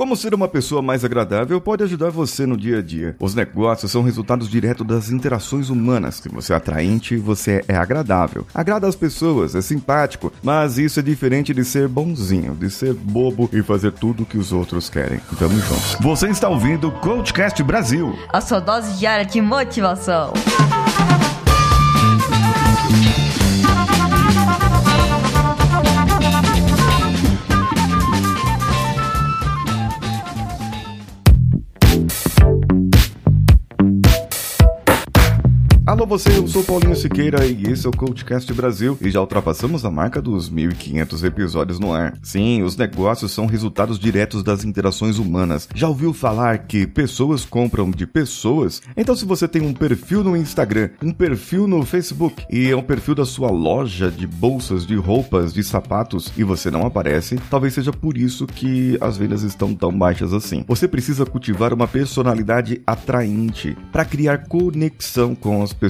Como ser uma pessoa mais agradável pode ajudar você no dia a dia. Os negócios são resultados diretos das interações humanas. Se você é atraente, você é agradável. Agrada as pessoas, é simpático, mas isso é diferente de ser bonzinho, de ser bobo e fazer tudo que os outros querem. Tamo junto. Você está ouvindo o Coachcast Brasil. A sua dose diária de motivação. Alô você, eu sou Paulinho Siqueira e esse é o Coachcast Brasil e já ultrapassamos a marca dos 1.500 episódios no ar. Sim, os negócios são resultados diretos das interações humanas. Já ouviu falar que pessoas compram de pessoas? Então se você tem um perfil no Instagram, um perfil no Facebook e é um perfil da sua loja de bolsas, de roupas, de sapatos e você não aparece, talvez seja por isso que as vendas estão tão baixas assim. Você precisa cultivar uma personalidade atraente para criar conexão com as pessoas.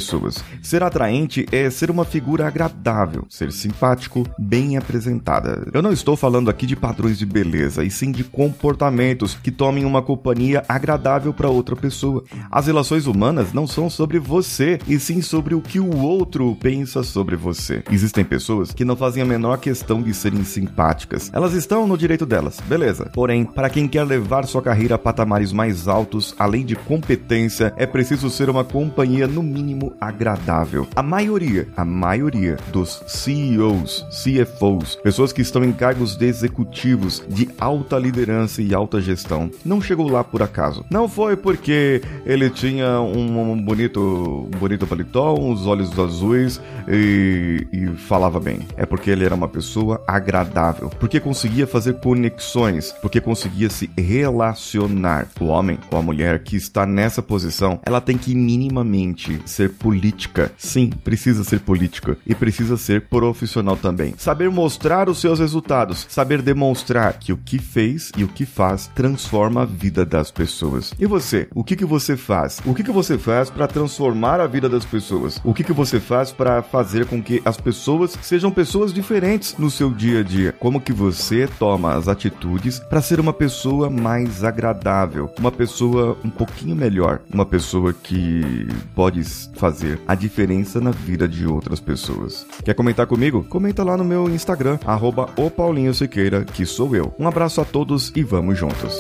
Ser atraente é ser uma figura agradável, ser simpático, bem apresentada. Eu não estou falando aqui de padrões de beleza, e sim de comportamentos que tomem uma companhia agradável para outra pessoa. As relações humanas não são sobre você, e sim sobre o que o outro pensa sobre você. Existem pessoas que não fazem a menor questão de serem simpáticas. Elas estão no direito delas, beleza. Porém, para quem quer levar sua carreira a patamares mais altos, além de competência, é preciso ser uma companhia no mínimo agradável. A maioria, a maioria dos CEOs, CFOs, pessoas que estão em cargos de executivos de alta liderança e alta gestão, não chegou lá por acaso. Não foi porque ele tinha um, um bonito, um bonito paletó, uns olhos azuis e, e falava bem. É porque ele era uma pessoa agradável, porque conseguia fazer conexões, porque conseguia se relacionar. O homem ou a mulher que está nessa posição, ela tem que minimamente ser política. Sim, precisa ser política e precisa ser profissional também. Saber mostrar os seus resultados, saber demonstrar que o que fez e o que faz transforma a vida das pessoas. E você, o que que você faz? O que que você faz para transformar a vida das pessoas? O que que você faz para fazer com que as pessoas sejam pessoas diferentes no seu dia a dia? Como que você toma as atitudes para ser uma pessoa mais agradável, uma pessoa um pouquinho melhor, uma pessoa que pode fazer a diferença na vida de outras pessoas. Quer comentar comigo? Comenta lá no meu Instagram, arroba o Paulinho Siqueira, que sou eu. Um abraço a todos e vamos juntos.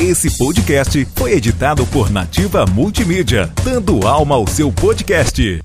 Esse podcast foi editado por Nativa Multimídia, dando alma ao seu podcast.